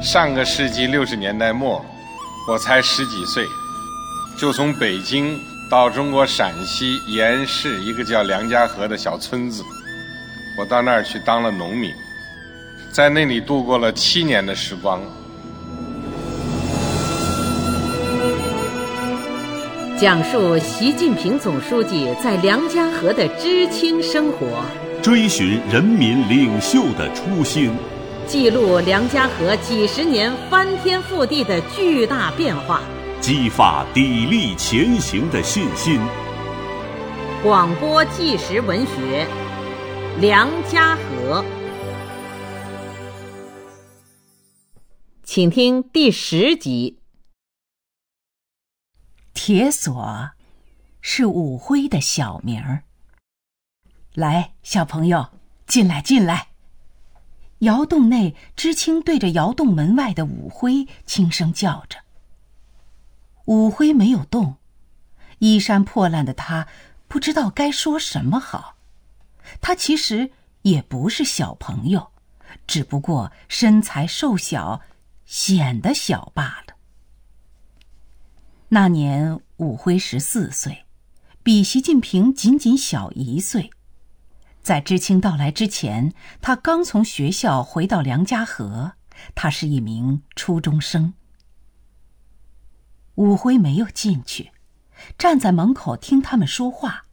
上个世纪六十年代末，我才十几岁，就从北京到中国陕西盐市一个叫梁家河的小村子，我到那儿去当了农民，在那里度过了七年的时光。讲述习近平总书记在梁家河的知青生活，追寻人民领袖的初心，记录梁家河几十年翻天覆地的巨大变化，激发砥砺前行的信心。广播纪实文学《梁家河》，请听第十集。铁锁是武辉的小名儿。来，小朋友，进来，进来。窑洞内，知青对着窑洞门外的武辉轻声叫着。武辉没有动，衣衫破烂的他不知道该说什么好。他其实也不是小朋友，只不过身材瘦小，显得小罢了。那年，武辉十四岁，比习近平仅仅小一岁。在知青到来之前，他刚从学校回到梁家河。他是一名初中生。武辉没有进去，站在门口听他们说话。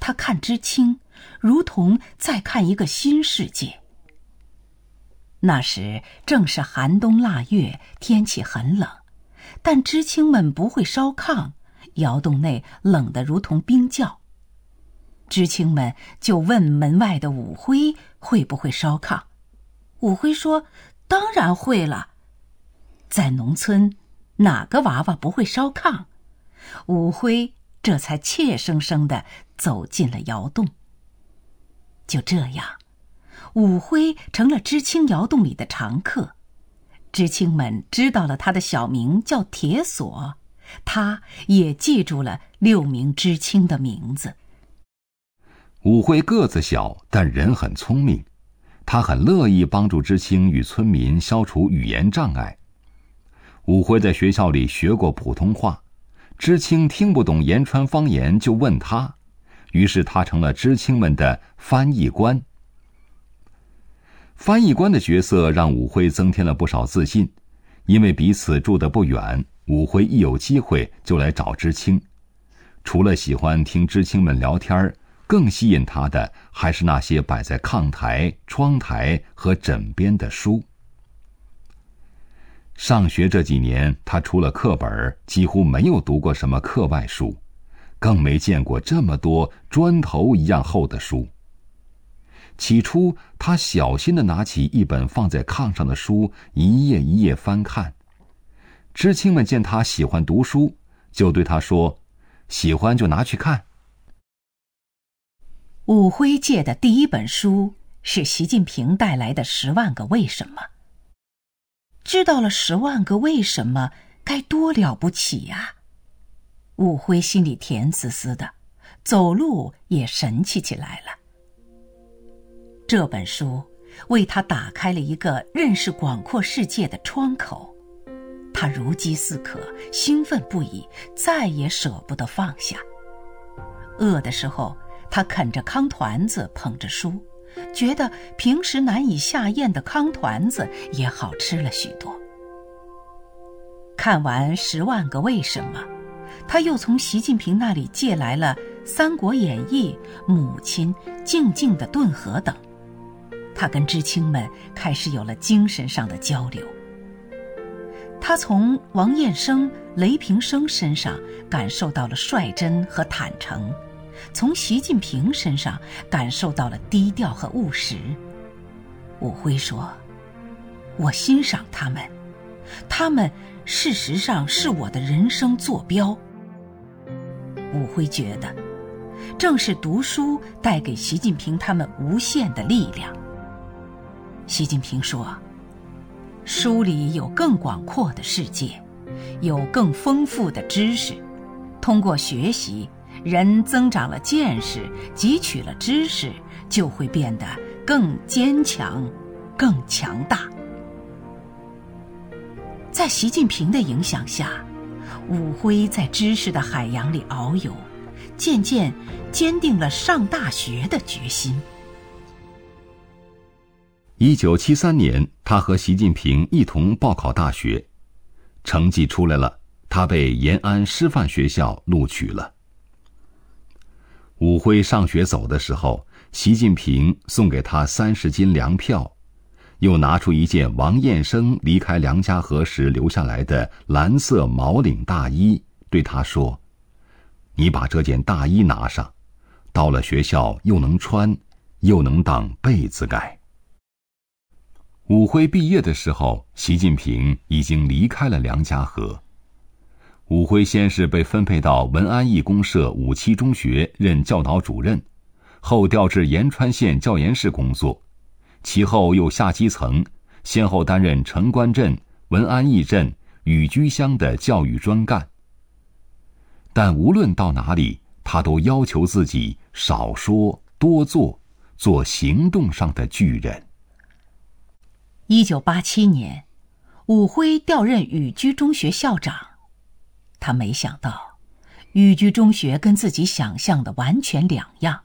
他看知青，如同在看一个新世界。那时正是寒冬腊月，天气很冷。但知青们不会烧炕，窑洞内冷得如同冰窖。知青们就问门外的武辉会不会烧炕，武辉说：“当然会了。”在农村，哪个娃娃不会烧炕？武辉这才怯生生的走进了窑洞。就这样，武辉成了知青窑洞里的常客。知青们知道了他的小名叫铁锁，他也记住了六名知青的名字。武辉个子小，但人很聪明，他很乐意帮助知青与村民消除语言障碍。武辉在学校里学过普通话，知青听不懂延川方言就问他，于是他成了知青们的翻译官。翻译官的角色让武辉增添了不少自信，因为彼此住得不远，武辉一有机会就来找知青。除了喜欢听知青们聊天更吸引他的还是那些摆在炕台、窗台和枕边的书。上学这几年，他除了课本，几乎没有读过什么课外书，更没见过这么多砖头一样厚的书。起初，他小心的拿起一本放在炕上的书，一页一页翻看。知青们见他喜欢读书，就对他说：“喜欢就拿去看。”武辉借的第一本书是习近平带来的《十万个为什么》。知道了十万个为什么，该多了不起呀！武辉心里甜丝丝的，走路也神气起来了。这本书为他打开了一个认识广阔世界的窗口，他如饥似渴，兴奋不已，再也舍不得放下。饿的时候，他啃着糠团子，捧着书，觉得平时难以下咽的糠团子也好吃了许多。看完《十万个为什么》，他又从习近平那里借来了《三国演义》《母亲》《静静的顿河》等。他跟知青们开始有了精神上的交流。他从王彦生、雷平生身上感受到了率真和坦诚，从习近平身上感受到了低调和务实。武辉说：“我欣赏他们，他们事实上是我的人生坐标。”武辉觉得，正是读书带给习近平他们无限的力量。习近平说：“书里有更广阔的世界，有更丰富的知识。通过学习，人增长了见识，汲取了知识，就会变得更坚强、更强大。”在习近平的影响下，武辉在知识的海洋里遨游，渐渐坚定了上大学的决心。一九七三年，他和习近平一同报考大学，成绩出来了，他被延安师范学校录取了。武辉上学走的时候，习近平送给他三十斤粮票，又拿出一件王彦生离开梁家河时留下来的蓝色毛领大衣，对他说：“你把这件大衣拿上，到了学校又能穿，又能当被子盖。”武辉毕业的时候，习近平已经离开了梁家河。武辉先是被分配到文安义公社五七中学任教导主任，后调至延川县教研室工作，其后又下基层，先后担任城关镇、文安义镇、雨居乡的教育专干。但无论到哪里，他都要求自己少说多做，做行动上的巨人。一九八七年，武辉调任雨居中学校长。他没想到，雨居中学跟自己想象的完全两样。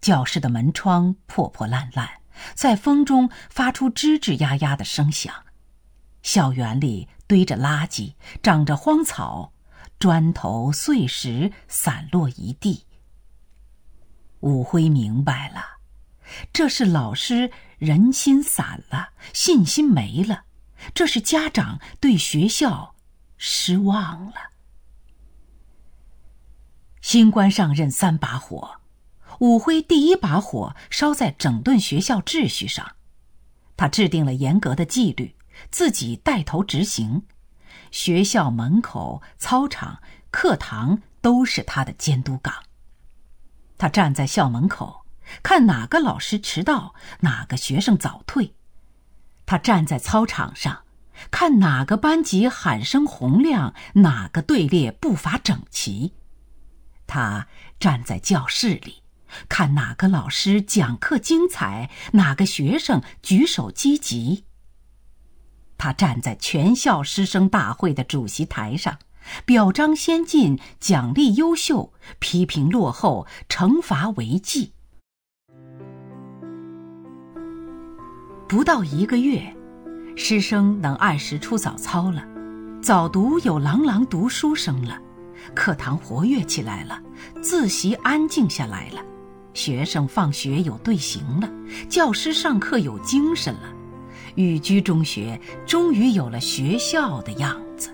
教室的门窗破破烂烂，在风中发出吱吱呀呀的声响。校园里堆着垃圾，长着荒草，砖头碎石散落一地。武辉明白了，这是老师。人心散了，信心没了，这是家长对学校失望了。新官上任三把火，武辉第一把火烧在整顿学校秩序上，他制定了严格的纪律，自己带头执行，学校门口、操场、课堂都是他的监督岗。他站在校门口。看哪个老师迟到，哪个学生早退。他站在操场上，看哪个班级喊声洪亮，哪个队列步伐整齐。他站在教室里，看哪个老师讲课精彩，哪个学生举手积极。他站在全校师生大会的主席台上，表彰先进，奖励优秀，批评落后，惩罚违纪。不到一个月，师生能按时出早操了，早读有朗朗读书声了，课堂活跃起来了，自习安静下来了，学生放学有队形了，教师上课有精神了，雨居中学终于有了学校的样子。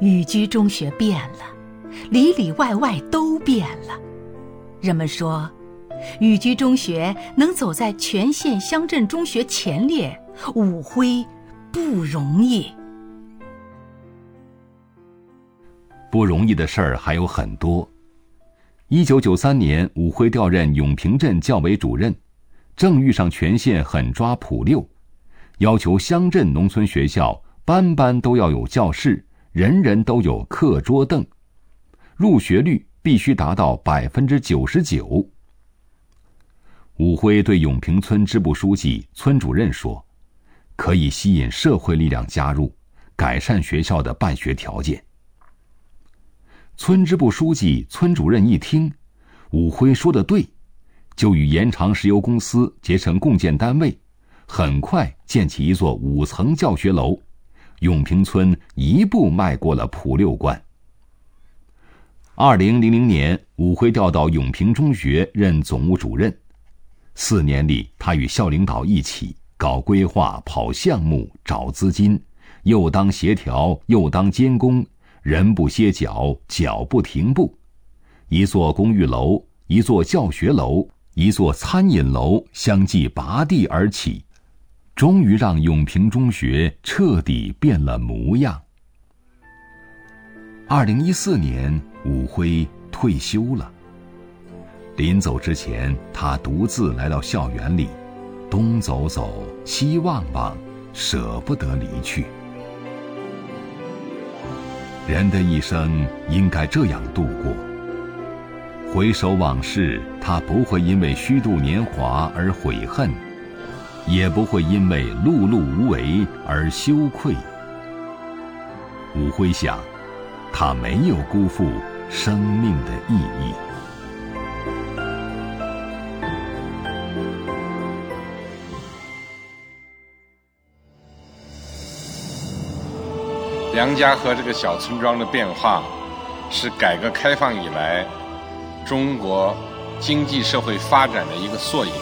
雨居中学变了，里里外外都变了，人们说。雨居中学能走在全县乡镇中学前列，武辉不容易。不容易的事儿还有很多。一九九三年，武辉调任永平镇教委主任，正遇上全县狠抓普六，要求乡镇农村学校班班都要有教室，人人都有课桌凳，入学率必须达到百分之九十九。武辉对永平村支部书记、村主任说：“可以吸引社会力量加入，改善学校的办学条件。”村支部书记、村主任一听，武辉说的对，就与延长石油公司结成共建单位，很快建起一座五层教学楼，永平村一步迈过了普六关。二零零零年，武辉调到永平中学任总务主任。四年里，他与校领导一起搞规划、跑项目、找资金，又当协调，又当监工，人不歇脚，脚不停步。一座公寓楼，一座教学楼，一座餐饮楼相继拔地而起，终于让永平中学彻底变了模样。二零一四年，武辉退休了。临走之前，他独自来到校园里，东走走，西望望，舍不得离去。人的一生应该这样度过。回首往事，他不会因为虚度年华而悔恨，也不会因为碌碌无为而羞愧。武辉想，他没有辜负生命的意义。梁家河这个小村庄的变化，是改革开放以来中国经济社会发展的一个缩影。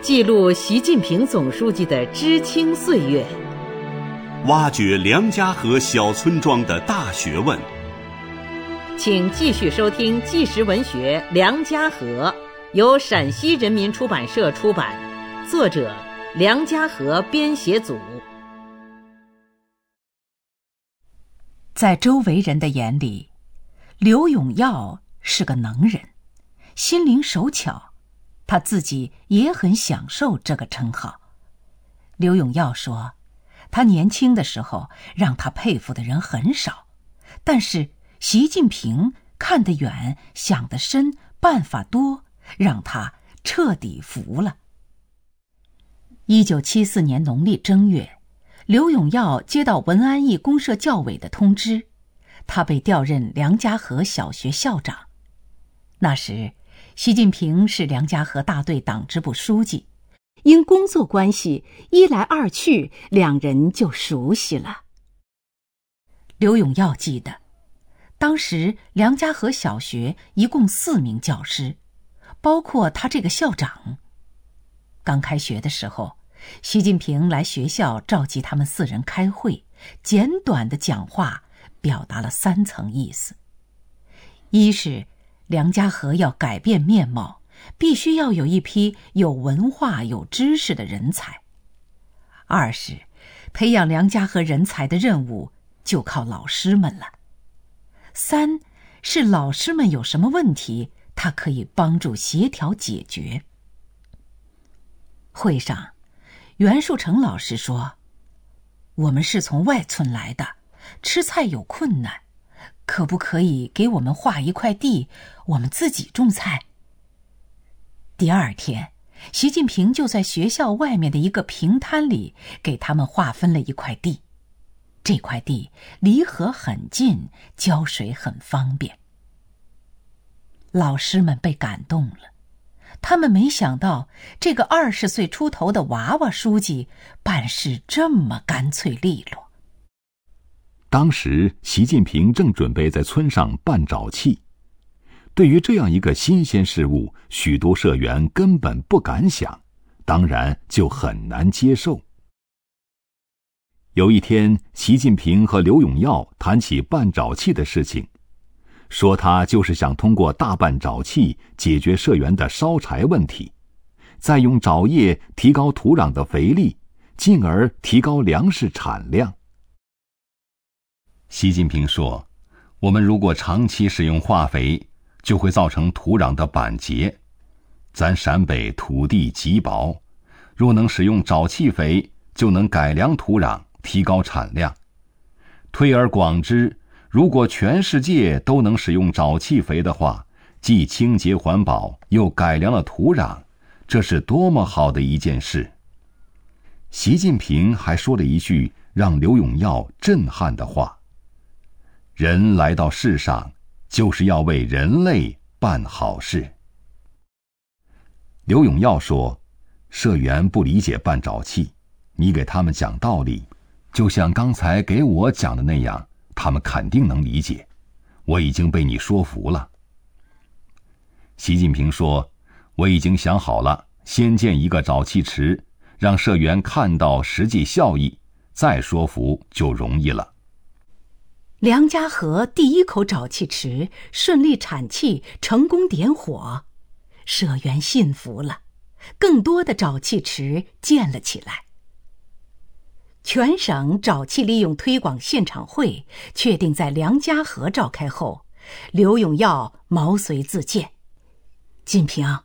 记录习近平总书记的知青岁月，挖掘梁家河小村庄的大学问。请继续收听纪实文学《梁家河》，由陕西人民出版社出版，作者梁家河编写组。在周围人的眼里，刘永耀是个能人，心灵手巧，他自己也很享受这个称号。刘永耀说：“他年轻的时候，让他佩服的人很少，但是习近平看得远、想得深、办法多，让他彻底服了。”一九七四年农历正月。刘永耀接到文安驿公社教委的通知，他被调任梁家河小学校长。那时，习近平是梁家河大队党支部书记，因工作关系，一来二去，两人就熟悉了。刘永耀记得，当时梁家河小学一共四名教师，包括他这个校长。刚开学的时候。习近平来学校召集他们四人开会，简短的讲话表达了三层意思：一是梁家河要改变面貌，必须要有一批有文化、有知识的人才；二是培养梁家河人才的任务就靠老师们了；三是老师们有什么问题，他可以帮助协调解决。会上。袁树成老师说：“我们是从外村来的，吃菜有困难，可不可以给我们划一块地，我们自己种菜？”第二天，习近平就在学校外面的一个平摊里给他们划分了一块地，这块地离河很近，浇水很方便。老师们被感动了。他们没想到，这个二十岁出头的娃娃书记办事这么干脆利落。当时，习近平正准备在村上办沼气，对于这样一个新鲜事物，许多社员根本不敢想，当然就很难接受。有一天，习近平和刘永耀谈起办沼气的事情。说他就是想通过大办沼气解决社员的烧柴问题，再用沼液提高土壤的肥力，进而提高粮食产量。习近平说：“我们如果长期使用化肥，就会造成土壤的板结。咱陕北土地极薄，若能使用沼气肥，就能改良土壤，提高产量。推而广之。”如果全世界都能使用沼气肥的话，既清洁环保，又改良了土壤，这是多么好的一件事！习近平还说了一句让刘永耀震撼的话：“人来到世上，就是要为人类办好事。”刘永耀说：“社员不理解办沼气，你给他们讲道理，就像刚才给我讲的那样。”他们肯定能理解，我已经被你说服了。习近平说：“我已经想好了，先建一个沼气池，让社员看到实际效益，再说服就容易了。”梁家河第一口沼气池顺利产气，成功点火，社员信服了，更多的沼气池建了起来。全省沼气利用推广现场会确定在梁家河召开后，刘永耀毛遂自荐。金平，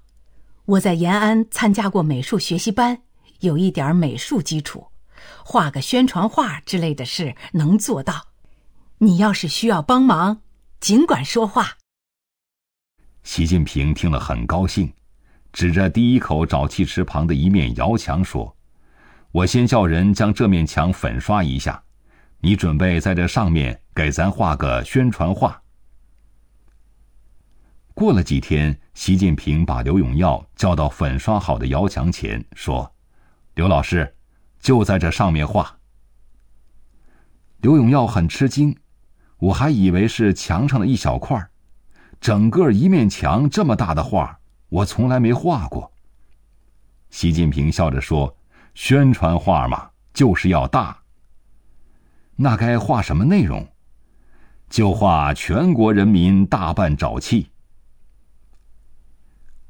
我在延安参加过美术学习班，有一点美术基础，画个宣传画之类的事能做到。你要是需要帮忙，尽管说话。习近平听了很高兴，指着第一口沼气池旁的一面窑墙说：“我先叫人将这面墙粉刷一下，你准备在这上面给咱画个宣传画。”过了几天，习近平把刘永耀叫到粉刷好的窑墙前，说：“刘老师，就在这上面画。”刘永耀很吃惊，我还以为是墙上的一小块整个一面墙这么大的画，我从来没画过。习近平笑着说：“宣传画嘛，就是要大。那该画什么内容？就画全国人民大办沼气。”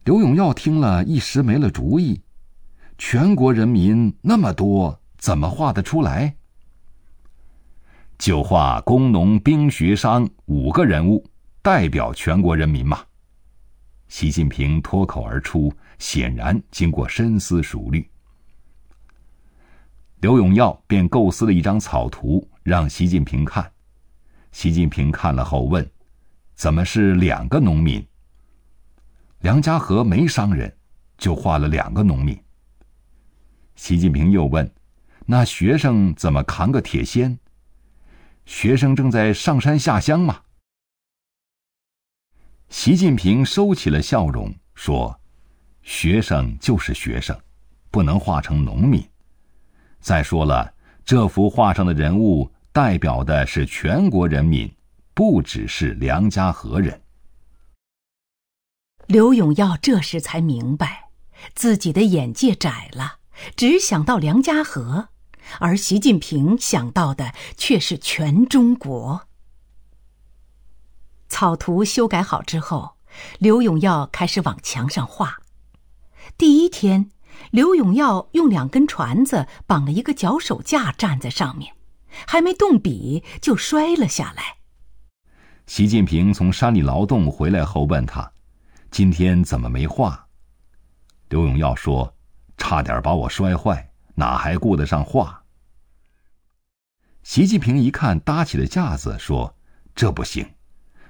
刘永耀听了一时没了主意，全国人民那么多，怎么画得出来？就画工农兵学商五个人物，代表全国人民嘛。习近平脱口而出，显然经过深思熟虑。刘永耀便构思了一张草图，让习近平看。习近平看了后问：“怎么是两个农民？”梁家河没商人，就画了两个农民。习近平又问：“那学生怎么扛个铁锨？”学生正在上山下乡嘛？习近平收起了笑容，说：“学生就是学生，不能画成农民。再说了，这幅画上的人物代表的是全国人民，不只是梁家河人。”刘永耀这时才明白，自己的眼界窄了，只想到梁家河。而习近平想到的却是全中国。草图修改好之后，刘永耀开始往墙上画。第一天，刘永耀用两根船子绑了一个脚手架，站在上面，还没动笔就摔了下来。习近平从山里劳动回来后问他：“今天怎么没画？”刘永耀说：“差点把我摔坏。”哪还顾得上画？习近平一看搭起的架子，说：“这不行，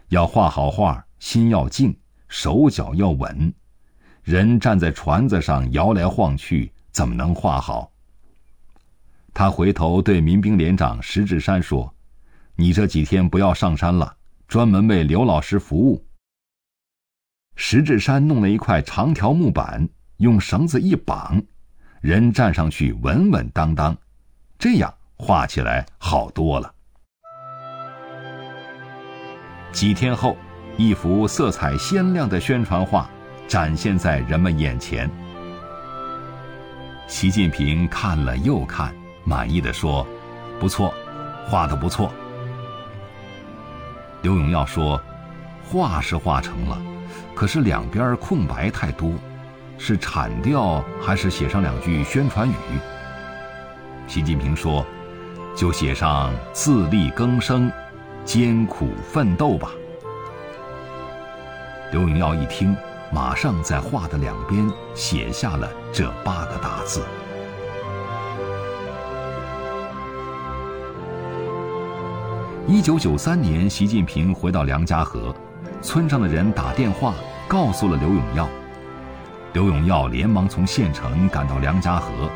要画好画，心要静，手脚要稳。人站在船子上摇来晃去，怎么能画好？”他回头对民兵连长石志山说：“你这几天不要上山了，专门为刘老师服务。”石志山弄了一块长条木板，用绳子一绑。人站上去稳稳当当，这样画起来好多了。几天后，一幅色彩鲜亮的宣传画展现在人们眼前。习近平看了又看，满意的说：“不错，画的不错。”刘永耀说：“画是画成了，可是两边空白太多。”是铲掉还是写上两句宣传语？习近平说：“就写上自力更生、艰苦奋斗吧。”刘永耀一听，马上在画的两边写下了这八个大字。一九九三年，习近平回到梁家河，村上的人打电话告诉了刘永耀。刘永耀连忙从县城赶到梁家河，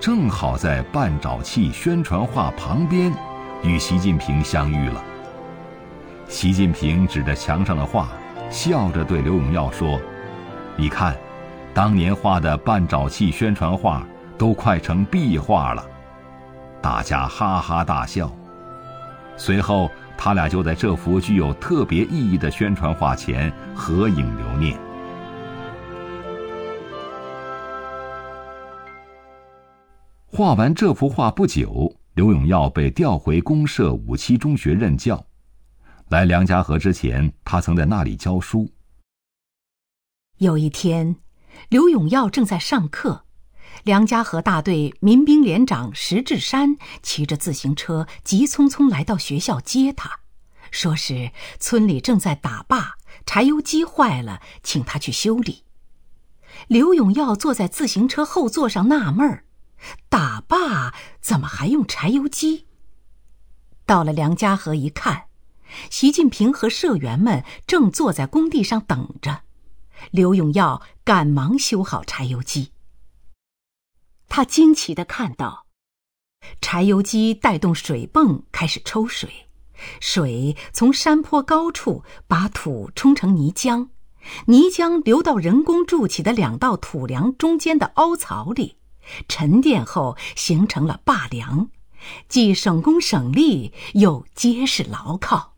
正好在半沼气宣传画旁边，与习近平相遇了。习近平指着墙上的画，笑着对刘永耀说：“你看，当年画的半沼气宣传画都快成壁画了。”大家哈哈大笑。随后，他俩就在这幅具有特别意义的宣传画前合影留念。画完这幅画不久，刘永耀被调回公社五七中学任教。来梁家河之前，他曾在那里教书。有一天，刘永耀正在上课，梁家河大队民兵连长石志山骑着自行车急匆匆来到学校接他，说是村里正在打坝，柴油机坏了，请他去修理。刘永耀坐在自行车后座上纳闷儿。打坝怎么还用柴油机？到了梁家河一看，习近平和社员们正坐在工地上等着。刘永耀赶忙修好柴油机。他惊奇的看到，柴油机带动水泵开始抽水，水从山坡高处把土冲成泥浆，泥浆流到人工筑起的两道土梁中间的凹槽里，沉淀后形成了坝梁，既省工省力又结实牢靠。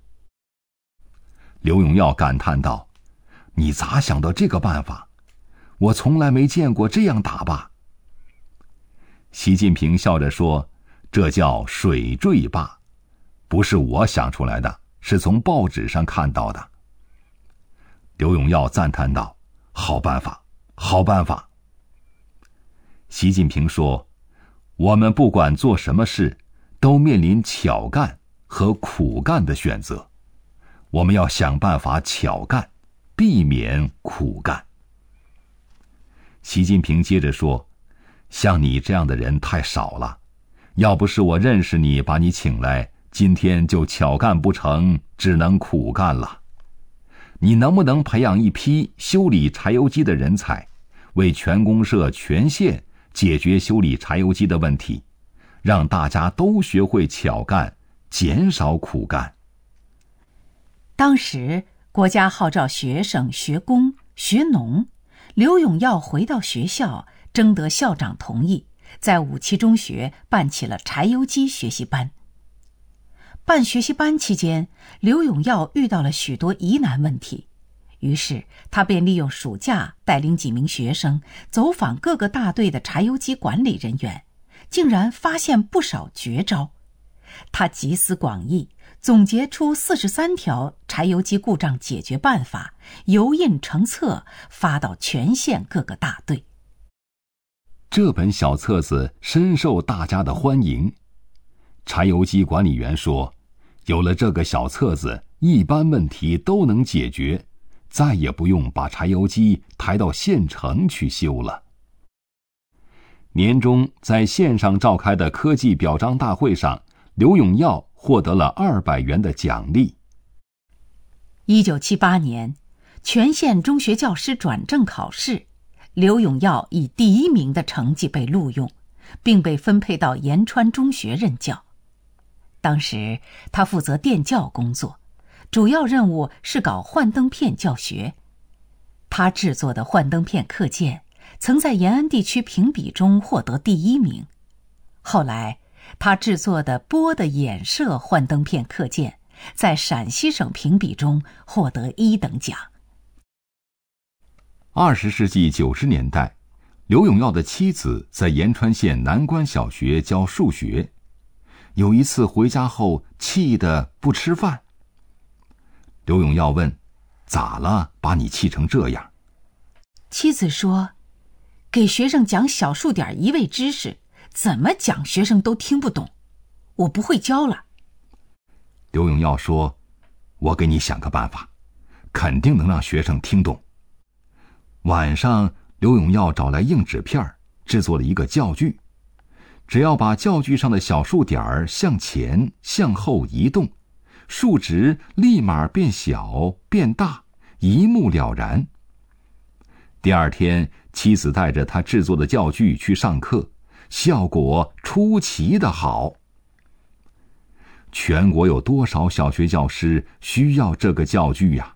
刘永耀感叹道：“你咋想到这个办法？我从来没见过这样打坝。”习近平笑着说：“这叫水坠坝，不是我想出来的，是从报纸上看到的。”刘永耀赞叹道：“好办法，好办法。”习近平说：“我们不管做什么事，都面临巧干和苦干的选择，我们要想办法巧干，避免苦干。”习近平接着说。像你这样的人太少了，要不是我认识你，把你请来，今天就巧干不成，只能苦干了。你能不能培养一批修理柴油机的人才，为全公社、全县解决修理柴油机的问题，让大家都学会巧干，减少苦干？当时国家号召学生学工学农，刘永耀回到学校。征得校长同意，在五七中学办起了柴油机学习班。办学习班期间，刘永耀遇到了许多疑难问题，于是他便利用暑假带领几名学生走访各个大队的柴油机管理人员，竟然发现不少绝招。他集思广益，总结出四十三条柴油机故障解决办法，油印成册，发到全县各个大队。这本小册子深受大家的欢迎。柴油机管理员说：“有了这个小册子，一般问题都能解决，再也不用把柴油机抬到县城去修了。”年终在县上召开的科技表彰大会上，刘永耀获得了二百元的奖励。一九七八年，全县中学教师转正考试。刘永耀以第一名的成绩被录用，并被分配到延川中学任教。当时他负责电教工作，主要任务是搞幻灯片教学。他制作的幻灯片课件曾在延安地区评比中获得第一名。后来，他制作的波的衍射幻灯片课件在陕西省评比中获得一等奖。二十世纪九十年代，刘永耀的妻子在延川县南关小学教数学。有一次回家后，气得不吃饭。刘永耀问：“咋了？把你气成这样？”妻子说：“给学生讲小数点一位知识，怎么讲学生都听不懂，我不会教了。”刘永耀说：“我给你想个办法，肯定能让学生听懂。”晚上，刘永耀找来硬纸片制作了一个教具。只要把教具上的小数点儿向前、向后移动，数值立马变小变大，一目了然。第二天，妻子带着他制作的教具去上课，效果出奇的好。全国有多少小学教师需要这个教具呀？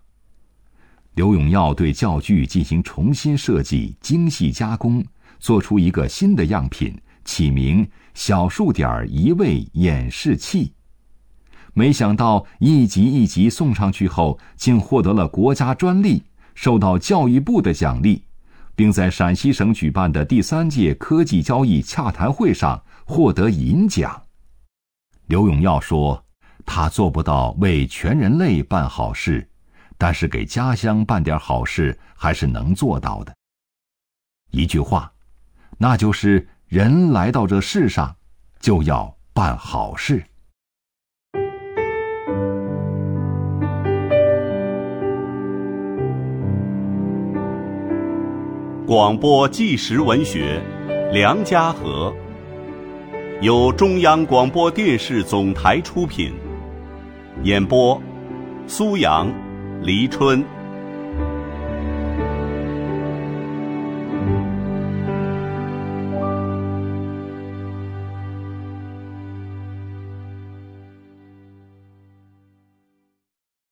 刘永耀对教具进行重新设计、精细加工，做出一个新的样品，起名“小数点移位演示器”。没想到一级一级送上去后，竟获得了国家专利，受到教育部的奖励，并在陕西省举办的第三届科技交易洽谈会上获得银奖。刘永耀说：“他做不到为全人类办好事。”但是给家乡办点好事还是能做到的。一句话，那就是人来到这世上，就要办好事。广播纪实文学《梁家河》，由中央广播电视总台出品，演播：苏阳。黎春。